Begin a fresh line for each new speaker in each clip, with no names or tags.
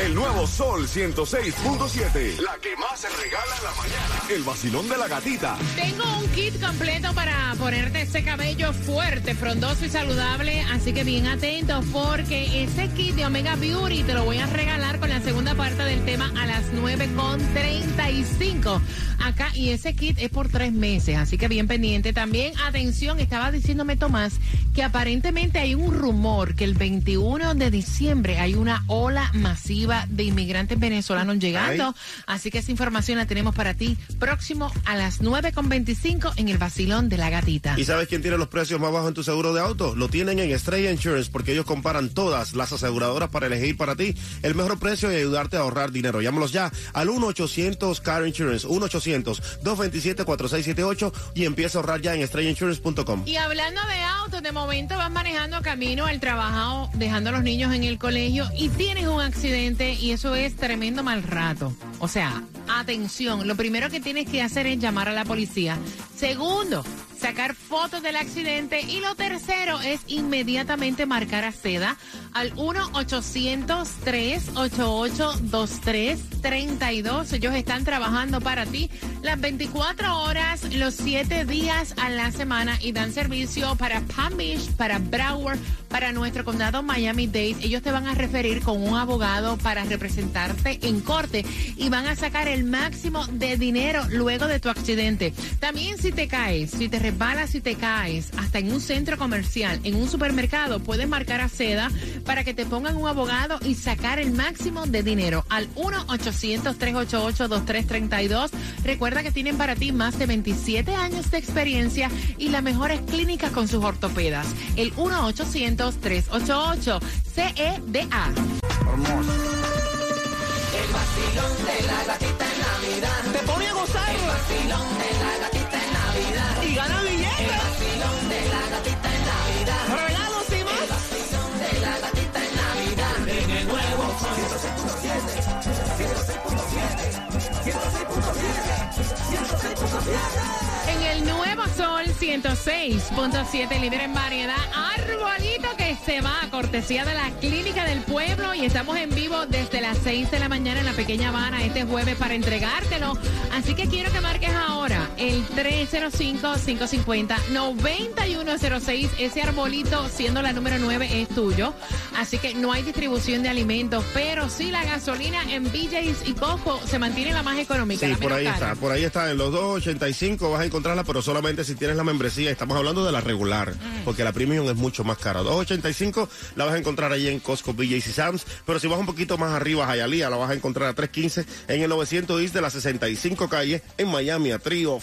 El nuevo Sol 106.7. La que más se regala en la mañana. El vacilón de la gatita.
Tengo un kit completo para ponerte ese cabello fuerte, frondoso y saludable, así que bien atentos porque ese kit de Omega Beauty te lo voy a regalar con la segunda parte del tema a las 9.35 acá y ese kit es por tres meses, así que bien pendiente. También, atención, estaba diciéndome Tomás que aparentemente hay un rumor que el 21 de diciembre hay una ola masiva de inmigrantes venezolanos llegando, así que esa información la tenemos para ti próximo a las 9.25 en el vacilón de la gatita.
¿Y sabes quién tiene los precios más bajos en tu seguro de auto? Lo tienen en Estrella Insurance porque ellos comparan todas las aseguradoras para elegir para ti el mejor precio y ayudarte a ahorrar dinero. Llámalos ya al 1-800 Car Insurance, 1-800-227-4678 y empieza a ya en.
Y hablando de autos, de momento vas manejando camino al trabajo, dejando a los niños en el colegio y tienes un accidente y eso es tremendo mal rato. O sea, atención, lo primero que tienes que hacer es llamar a la policía. Segundo, sacar fotos del accidente y lo tercero es inmediatamente marcar a seda al 1-800-388-2332. Ellos están trabajando para ti las 24 horas, los 7 días a la semana y dan servicio para Palm Beach, para Broward, para nuestro condado Miami-Dade. Ellos te van a referir con un abogado para representarte en corte y van a sacar el máximo de dinero luego de tu accidente. También si te caes, si te resbalas, si te caes, hasta en un centro comercial, en un supermercado, puedes marcar a seda para que te pongan un abogado y sacar el máximo de dinero al 1-800-388-2332. Recuerda que tienen para ti más de 27 años de experiencia y las mejores clínicas con sus ortopedas. El 1-800-388-CEDA.
El vacilón de la gatita en Navidad. Te pone a gozar. El vacilón de la En el nuevo Sol 106.7,
líder en variedad, arbolito que se va a cortesía de la Clínica del Pueblo y estamos en vivo desde las 6 de la mañana en la Pequeña Habana este jueves para entregártelo. Así que quiero que marques 305-550-9106. Ese arbolito, siendo la número 9, es tuyo. Así que no hay distribución de alimentos, pero sí la gasolina en BJ's y Costco se mantiene la más económica.
Sí, por ahí
cara.
está, por ahí está, en los 285 vas a encontrarla, pero solamente si tienes la membresía. Estamos hablando de la regular,
Mm.
porque la premium es mucho más cara. 285 la vas a encontrar ahí en Costco, BJ's y Sam's, pero si vas un poquito más arriba, a Hialeah, la vas a encontrar a 315 en el 900 East de la 65 calle, en Miami, a Trio,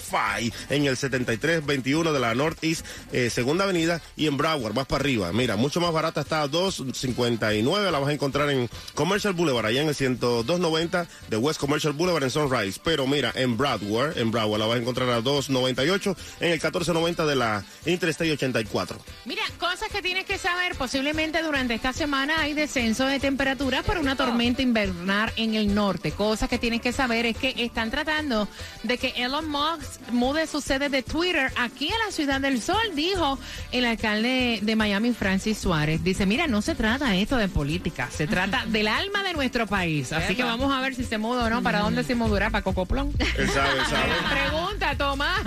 En el 7321 de la Northeast, eh, Segunda Avenida, y en Broward, más para arriba. Mira, mucho más barata está a 259, la vas a encontrar en Commercial Boulevard, allá en el 10290 de West Commercial Boulevard en Sunrise. Pero mira, en Broward, en Broward la vas a encontrar a 298 en el 1490 de la Interstate 84.
Mira, cosas que tienes que saber, posiblemente durante esta semana hay descenso de temperatura por una tormenta invernal en el norte. Cosas que tienes que saber es que están tratando de que Elon Musk mude su sede de Twitter aquí a la Ciudad del Sol, dijo el alcalde de Miami, Francis Suárez. Dice, mira, no se trata esto de política, se trata del alma de nuestro país. Así que vamos a ver si se muda o no, para dónde se mudará, para Cocoplón.
Él sabe.
Pregunta, Tomás.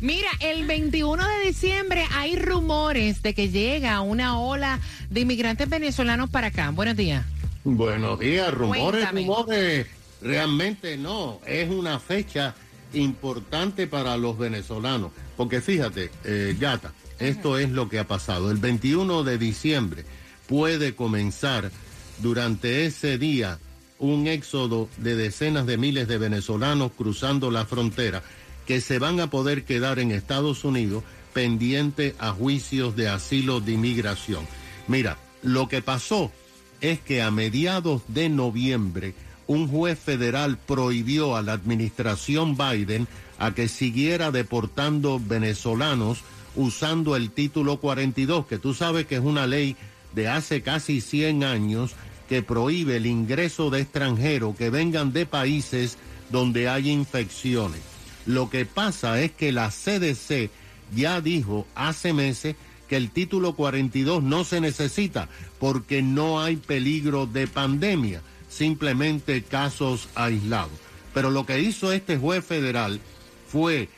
Mira, el 21 de diciembre hay rumores de que llega una ola de inmigrantes venezolanos para acá. Buenos días.
Buenos días, rumores,
Cuéntame.
rumores. Realmente no, es una fecha importante para los venezolanos. Porque fíjate, eh, Gata, esto es lo que ha pasado. El 21 de diciembre puede comenzar durante ese día un éxodo de decenas de miles de venezolanos cruzando la frontera que se van a poder quedar en Estados Unidos pendiente a juicios de asilo de inmigración. Mira, lo que pasó es que a mediados de noviembre un juez federal prohibió a la administración Biden a que siguiera deportando venezolanos usando el título 42, que tú sabes que es una ley de hace casi 100 años que prohíbe el ingreso de extranjeros que vengan de países donde hay infecciones. Lo que pasa es que la CDC ya dijo hace meses que el título 42 no se necesita porque no hay peligro de pandemia, simplemente casos aislados. Pero lo que hizo este juez federal fue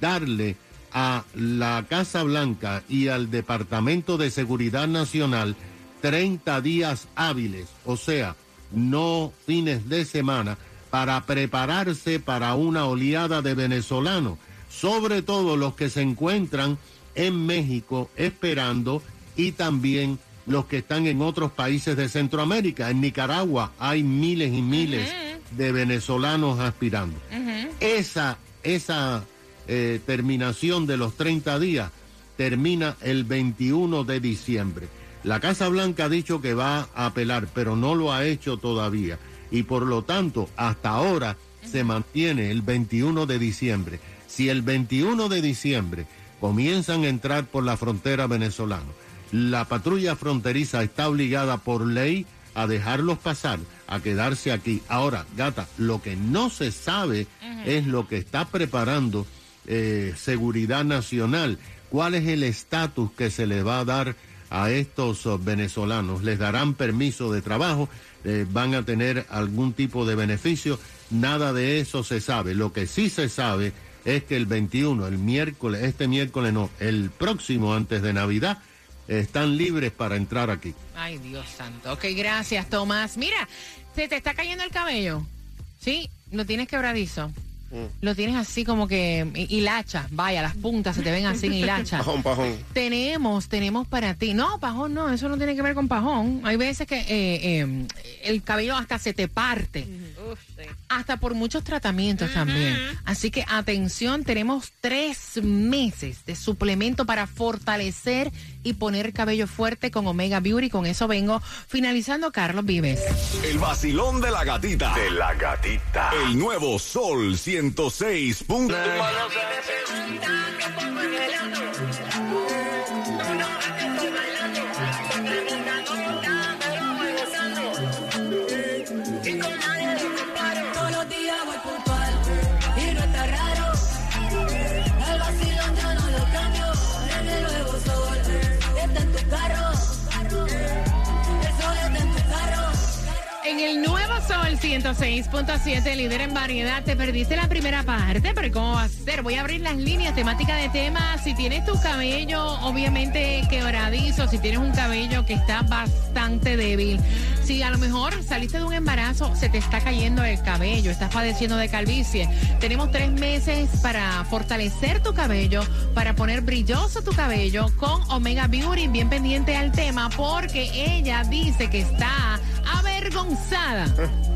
darle a la Casa Blanca y al Departamento de Seguridad Nacional 30 días hábiles, o sea, no fines de semana, para prepararse para una oleada de venezolanos, sobre todo los que se encuentran en México esperando y también los que están en otros países de Centroamérica. En Nicaragua hay miles y miles de venezolanos aspirando. Esa, esa eh, terminación de los 30 días termina el 21 de diciembre. La Casa Blanca ha dicho que va a apelar, pero no lo ha hecho todavía. Y por lo tanto, hasta ahora se mantiene el 21 de diciembre. Si el 21 de diciembre comienzan a entrar por la frontera venezolana, la patrulla fronteriza está obligada por ley a dejarlos pasar, a quedarse aquí. Ahora, gata, lo que no se sabe es lo que está preparando eh, Seguridad Nacional. ¿Cuál es el estatus que se le va a dar a estos oh, venezolanos? ¿Les darán permiso de trabajo? Eh, ¿Van a tener algún tipo de beneficio? Nada de eso se sabe. Lo que sí se sabe es que el 21, el miércoles, este miércoles no, el próximo antes de Navidad, están libres para entrar aquí.
Ay, Dios santo. Ok, gracias, Tomás. Mira, se te está cayendo el cabello. ¿Sí? Lo tienes quebradizo. Lo tienes así como que hilacha, vaya, las puntas se te ven así en hilacha.
Pajón, pajón.
Tenemos, tenemos para ti. No, pajón no, eso no tiene que ver con pajón. Hay veces que eh, eh, el cabello hasta se te parte. Hasta por muchos tratamientos también. Así que atención, tenemos tres meses de suplemento para fortalecer y poner cabello fuerte con Omega Beauty. Con eso vengo finalizando Carlos Vives.
El vacilón de la gatita. De la gatita. El nuevo Sol 106.
106.7, líder en variedad, te perdiste la primera parte, pero ¿cómo va a ser? Voy a abrir las líneas, temática de temas. Si tienes tu cabello, obviamente quebradizo, si tienes un cabello que está bastante débil, si a lo mejor saliste de un embarazo, se te está cayendo el cabello, estás padeciendo de calvicie, tenemos tres meses para fortalecer tu cabello, para poner brilloso tu cabello con Omega Beauty, bien pendiente al tema, porque ella dice que está avergonzada.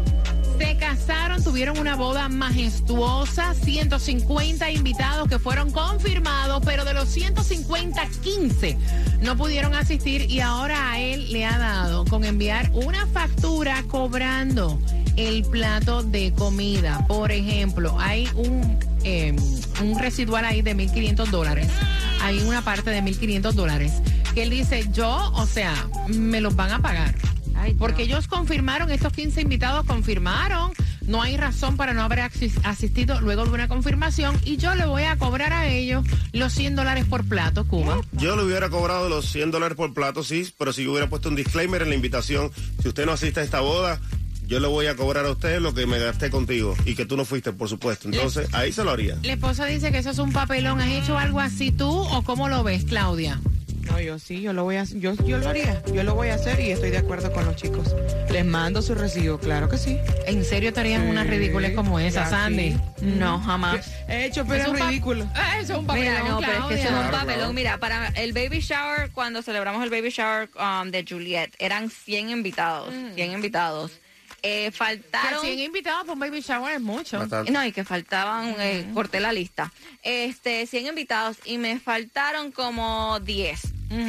Se casaron, tuvieron una boda majestuosa, 150 invitados que fueron confirmados, pero de los 150, 15 no pudieron asistir y ahora a él le ha dado con enviar una factura cobrando el plato de comida. Por ejemplo, hay un, eh, un residual ahí de 1.500 dólares. Hay una parte de 1.500 dólares que él dice, yo, o sea, me los van a pagar. Porque ellos confirmaron, estos 15 invitados confirmaron, no hay razón para no haber asis- asistido luego de una confirmación y yo le voy a cobrar a ellos los 100 dólares por plato, Cuba.
Yo le hubiera cobrado los 100 dólares por plato, sí, pero si yo hubiera puesto un disclaimer en la invitación, si usted no asiste a esta boda, yo le voy a cobrar a usted lo que me gasté contigo y que tú no fuiste, por supuesto. Entonces, ahí se lo haría.
La esposa dice que eso es un papelón. ¿Has hecho algo así tú o cómo lo ves, Claudia?
No, yo sí, yo lo voy a yo, yo lo haría, yo lo voy a hacer y estoy de acuerdo con los chicos. Les mando su recibo, claro que sí.
¿En serio te harían unas ridículas como esa, Sandy?
sí.
No, jamás.
He hecho, pero
Es
ridículo.
Ah, eso es un papelón,
Mira, no, pero es que eso es un papelón. Mira, para el baby shower, cuando celebramos el baby shower um, de Juliet, eran 100 invitados, 100 invitados. Eh,
Que
faltaron...
100 invitados para un baby shower es mucho.
Bastante.
No, y que faltaban, eh, corté la lista. Este, 100 invitados y me faltaron como 10.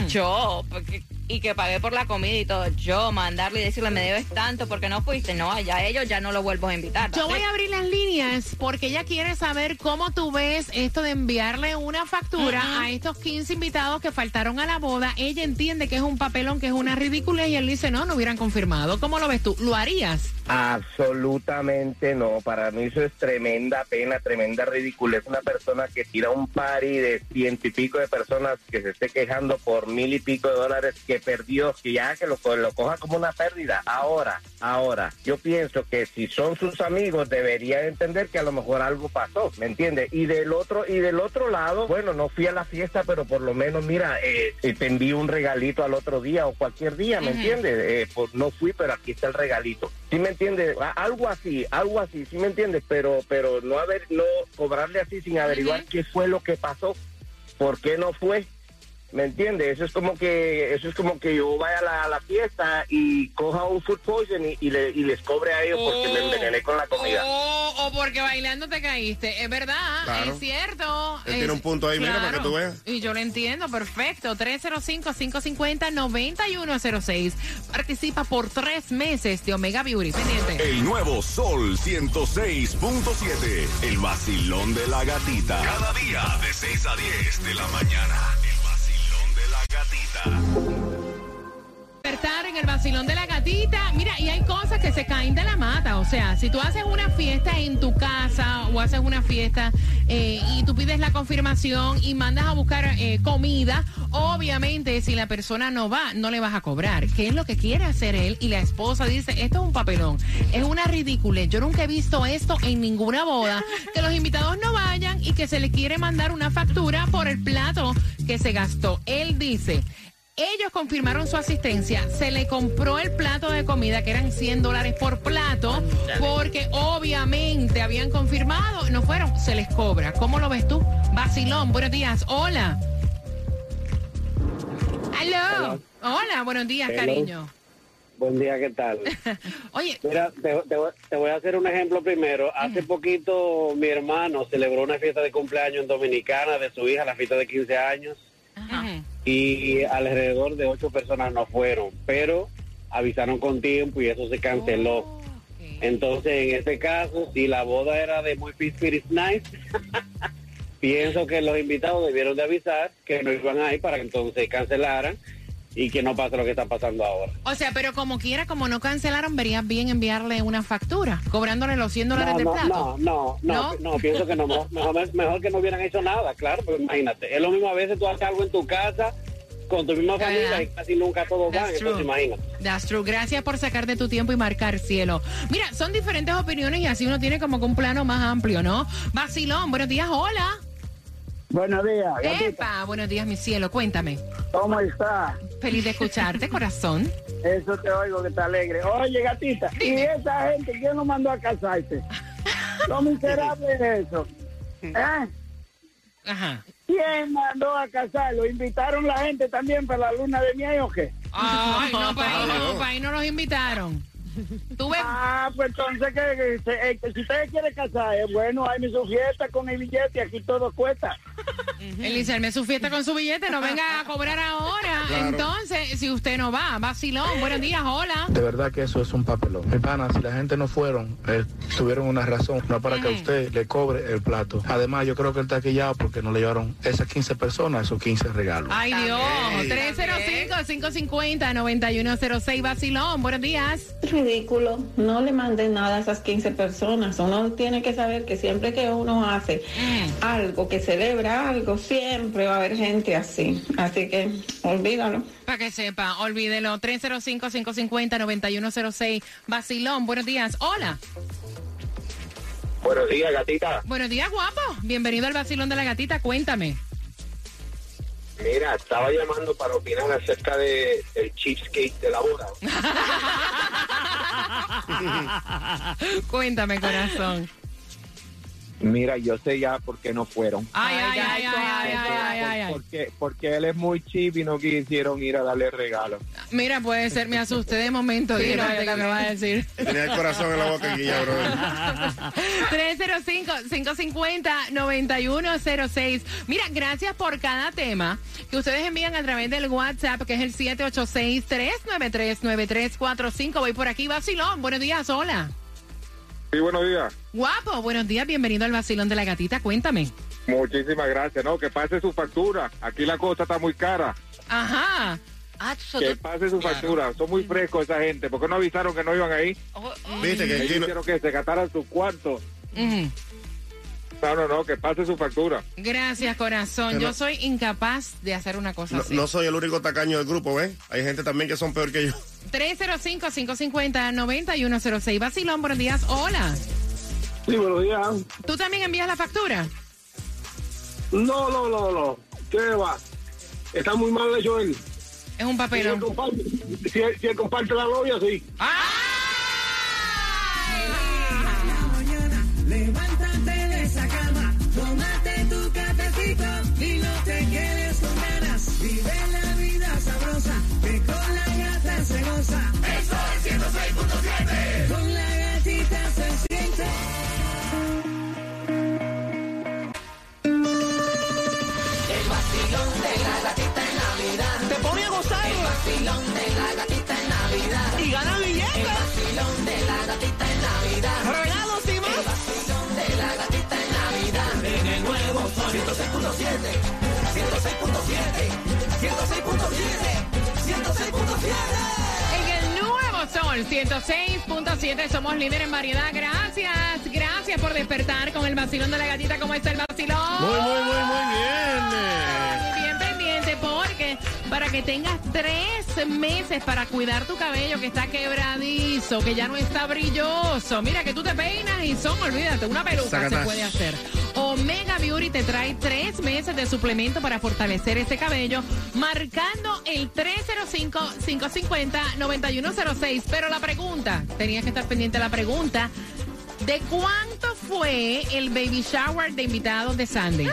Yo, porque y que pagué por la comida y todo, yo mandarle y decirle, me debes tanto porque no fuiste, no, ya ellos ya no lo vuelvo a invitar.
Yo voy a abrir las líneas porque ella quiere saber cómo tú ves esto de enviarle una factura a estos 15 invitados que faltaron a la boda. Ella entiende que es un papelón, que es una ridícula y él dice, no, no hubieran confirmado. ¿Cómo lo ves tú? ¿Lo harías?
Absolutamente no. Para mí eso es tremenda pena, tremenda ridícula. Es una persona que tira un party de ciento y pico de personas que se esté quejando por mil y pico de dólares que perdió, que ya que lo, lo coja como una pérdida. Ahora, ahora, yo pienso que si son sus amigos deberían entender que a lo mejor algo pasó, ¿me entiendes? Y del otro y del otro lado, bueno, no fui a la fiesta, pero por lo menos, mira, eh, eh, te envío un regalito al otro día o cualquier día, ¿me entiendes? Eh, pues no fui, pero aquí está el regalito. ¿Sí me entiendes? Algo así, algo así, ¿sí me entiendes? Pero, pero no haber, no cobrarle así sin averiguar qué fue lo que pasó, por qué no fue. ¿Me entiendes? Eso es como que eso es como que yo vaya a la, a la fiesta y coja un food poison y, y le- y les cobre a ellos porque me envenené con la comida.
O, o porque bailando te caíste. Es verdad,
Claro.
es cierto.
Él
Es-
tiene un punto ahí, mira, para que tú veas.
Y yo lo entiendo, perfecto. 305-550-9106. Participa por tres meses de Omega Beauty. Pendiente.
El nuevo Sol 106.7. El vacilón de la gatita. Cada día de 6 a 10 de la mañana.
Despertar en el vacilón de la gatita. Mira, y hay cosas que se caen de la mata. O sea, si tú haces una fiesta en tu casa o haces una fiesta eh, y tú pides la confirmación y mandas a buscar eh, comida, obviamente si la persona no va, no le vas a cobrar. ¿Qué es lo que quiere hacer él? Y la esposa dice, esto es un papelón. Es una ridiculez. Yo nunca he visto esto en ninguna boda. Que los invitados no vayan y que se le quiere mandar una factura por el plato que se gastó. Él dice... Ellos confirmaron su asistencia, se le compró el plato de comida, que eran 100 dólares por plato, porque obviamente habían confirmado, no fueron, se les cobra. ¿Cómo lo ves tú? Basilón, buenos días, hola. Aló. Hola, buenos días,
Hello.
cariño.
Buen día, ¿qué tal?
Oye,
Mira, te, te voy- te voy a hacer un ejemplo primero. Hace poquito mi hermano celebró una fiesta de cumpleaños en Dominicana de su hija, la fiesta de 15 años, y alrededor de ocho personas no fueron, pero avisaron con tiempo y eso se canceló.
ok.
Entonces, en este caso, si la boda era de muy Spirit Nice, pienso que los invitados debieron de avisar que no iban ahí para que entonces cancelaran y que no pase lo que está pasando ahora.
O sea, pero como quiera, como no cancelaron, verías bien enviarle una factura, cobrándole los 100 dólares
No,
del
no,
plato.
no, no, no,
¿No?
no, pienso que no, mejor, que no hubieran hecho nada, claro, porque imagínate, es lo mismo a veces tú haces algo en tu casa con tu misma
verdad.
familia y casi nunca todos van,
That's
entonces imagínate.
That's true. Gracias por sacar de tu tiempo y marcar cielo. Mira, son diferentes opiniones y así uno tiene como que un plano más amplio, ¿no? Vacilón, buenos días, hola.
Buenos días, gatita.
Epa, buenos días, mi cielo, cuéntame.
¿Cómo está?
Feliz de escucharte, corazón.
Eso te oigo que está alegre. Oye, gatita, ¿y esa gente quién lo mandó a casarse? Lo miserable es eso. ¿Eh?
Ajá.
¿Quién mandó a casarlo? ¿Invitaron la gente también para la luna de miel o qué?
Ay, no, para ahí no, pa' ahí no los invitaron. Tú ves,
Ah, pues entonces que, que se- eh, que si ustedes quieren casar, es bueno, hay mi su fiesta con el billete, aquí todo cuesta.
Elisa, me su fiesta con su billete, no venga a cobrar ahora.
Claro.
Entonces, si usted no va, vacilón, buenos días, hola.
De verdad que eso es un papelón. Mi pana, si la gente no fueron, eh, tuvieron una razón, no para que usted le cobre el plato. Además, yo creo que él está quillado porque no le llevaron esas 15 personas esos 15 regalos.
Ay, Dios. 305-550-9106, vacilón, buenos días.
ridículo. No le manden nada a esas 15 personas. Uno tiene que saber que siempre que uno hace algo, que celebra algo, siempre va a haber gente así. Así que olvídalo.
Para que sepa, olvídelo. 305-550-9106. Vacilón, buenos días. Hola.
Buenos días, gatita.
Buenos días, guapo. Bienvenido al vacilón de la gatita. Cuéntame.
Mira, estaba llamando para opinar acerca de el cheesecake de la boda.
Cuéntame, corazón.
Mira, yo sé ya por qué no fueron.
Ay, ay, ay, ay, ay, ay, ay,
Porque, porque él es muy chip y no quisieron ir a darle regalo.
Mira, puede ser, me asusté de momento, Dino,
sí, lo
que va a decir.
Tenía el corazón en la boca aquí ya, bro.
305-550-9106. Mira, gracias por cada tema que ustedes envían a través del WhatsApp, que es el 786-393-9345. Voy por aquí, Basilón. Buenos días, hola.
Sí, buenos días.
Guapo, buenos días, bienvenido al Vacilón de la Gatita. Cuéntame.
Muchísimas gracias. No, que pase su factura. Aquí la cosa está muy cara.
Ajá.
Que pase su factura. Son muy frescos esa gente. ¿Por qué no avisaron que no iban ahí?
Viste que
Ellos
no-
que se gastaran sus cuartos. No, no, no, que pase su factura.
Gracias, corazón.
Pero-
Yo soy incapaz de hacer una cosa
No,
así.
no soy el único tacaño del grupo, ¿ves? Hay gente también que son peor que yo.
305-550-9106. Vacilón, buenos días. Hola.
Sí, buenos días.
¿Tú también envías la factura?
No, no, no, no. ¿Qué va? Está muy mal hecho él.
Es un
Si
papelón.
él comparte, si él- si él comparte la novia, sí.
Levántate
Sol 106.7
somos líder en variedad. Gracias, gracias por despertar con el vacilón de la gatita. ¿Cómo está el vacilón?
Muy, muy, muy, muy bien.
Bien pendiente porque para que tengas tres meses para cuidar tu cabello que está quebradizo, que ya no está brilloso. Mira que tú te peinas y son, olvídate, una peluca se puede hacer. Omega Beauty te trae tres meses de suplemento para fortalecer ese cabello, marcando el 305-550-9106. Pero la pregunta, tenías que estar pendiente de la pregunta. ¿De cuánto fue el baby shower de invitados de Sandy?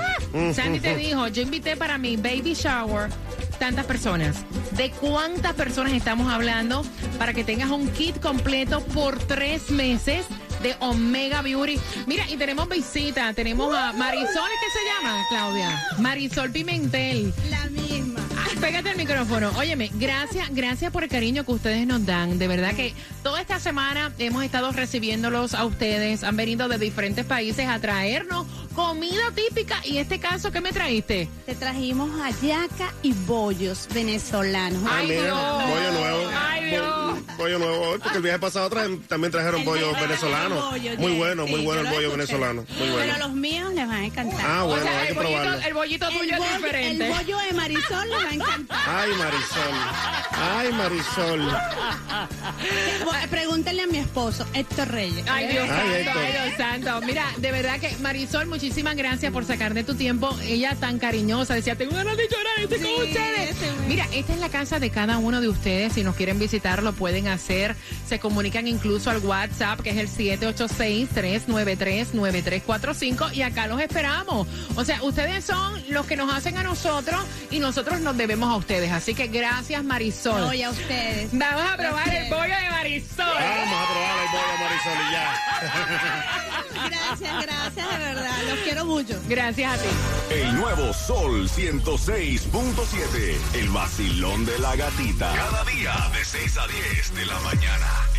Sandy te dijo, yo invité para mi baby shower tantas personas. ¿De cuántas personas estamos hablando para que tengas un kit completo por tres meses? De Omega Beauty. Mira, y tenemos visita. Tenemos a Marisol, ¿qué se llama, Claudia? Marisol Pimentel.
La misma.
Ah, Pégate el micrófono. Óyeme, gracias, gracias por el cariño que ustedes nos dan. De verdad que toda esta semana hemos estado recibiéndolos a ustedes. Han venido de diferentes países a traernos comida típica. Y este caso, ¿qué me traíste?
Te trajimos hallaca y bollos venezolanos.
Ah, mira, bollo nuevo.
Ay, Dios.
Bollo nuevo, porque el viaje pasado traen- también trajeron
El
bollo venezolano.
bollo,
Muy bueno, muy bueno el
lo
bollo
escuché.
venezolano. Muy bueno.
Pero los míos les van a encantar.
Ah, bueno,
o sea,
hay
el
que
bollito,
probarlo.
el bollito tuyo
el,
es
bollo,
diferente.
el bollo de Marisol les va a encantar.
Ay, Marisol. Ay, Marisol.
Pregúntenle a mi esposo, Héctor Reyes.
Ay, Dios santo, ay, Dios santo. Mira, de verdad que Marisol, muchísimas gracias por sacar de tu tiempo. Ella tan cariñosa, decía, tengo ganas de llorar, estoy con ustedes. Mira, esta es la casa de cada uno de ustedes. Si nos quieren visitar, lo pueden hacer. Se comunican incluso al WhatsApp, que es el 786-393-9345. Y acá los esperamos. O sea, ustedes son los que nos hacen a nosotros y nosotros nos debemos a ustedes. Así que gracias, Marisol.
No, y a ustedes.
Vamos a probar el pollo de Marisol.
Vamos a probar el bollo, Marisol, y ya.
Gracias, gracias, de verdad. Los quiero mucho.
Gracias a ti.
El nuevo Sol 106.7. El vacilón de la gatita. Cada día de 6 a 10 de la mañana.